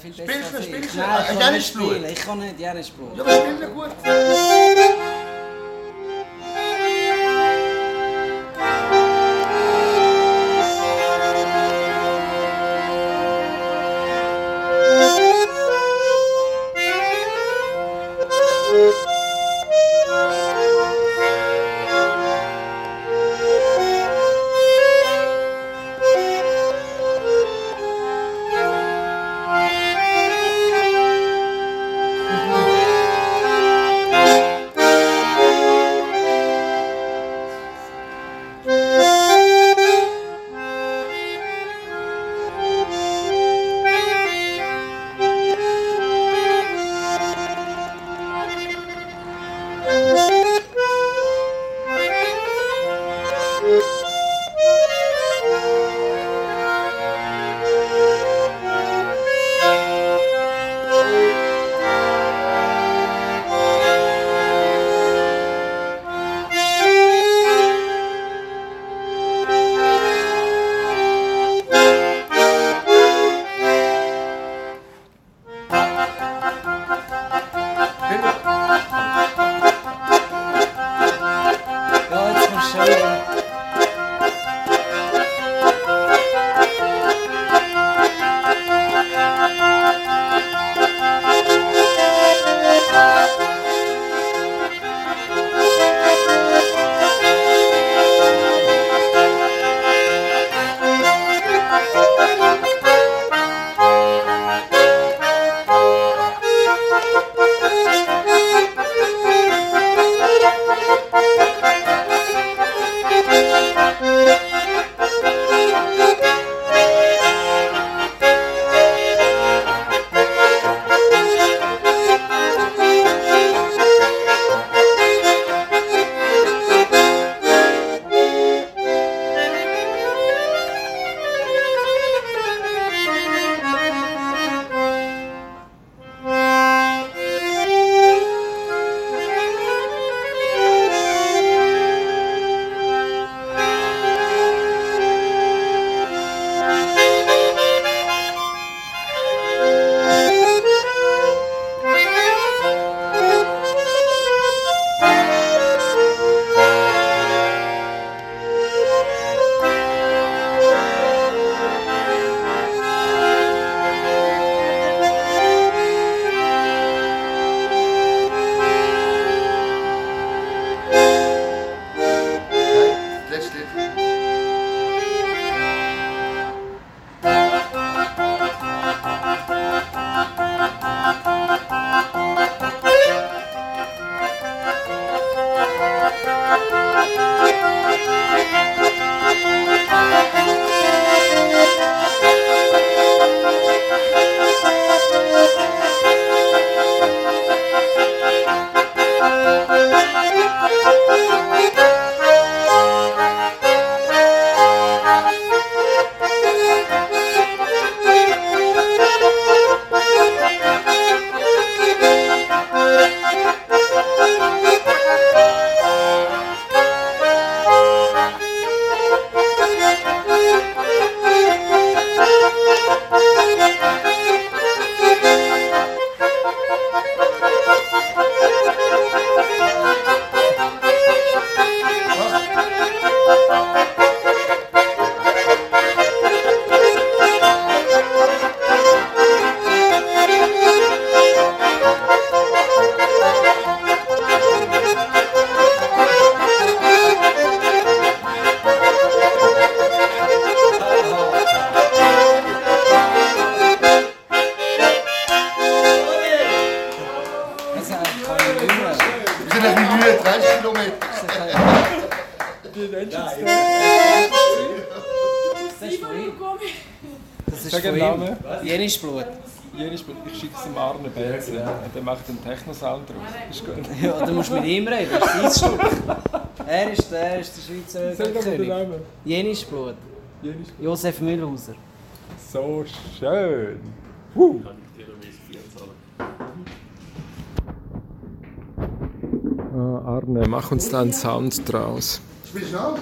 viel besser Spielst du, ich. spielst du? Ich kann Janis nicht spielen. Ich kann nicht Janis Blut. Ja, aber spielen wir gut. 6 Kilometer. Das ist von. Das ist von ihm. Jenes Blut. Jenes Blut. Ich schicke es dem Arne Berger. Der macht einen Techno-Sound draus. Ist gut. Ja, dann musst mit ihm reden. Er ist der, er ist der Schweizer König. Jenes Blut. Josef Müllhauser. So schön. Woo. Arne, mach uns da einen Sound draus. Spielst du auch?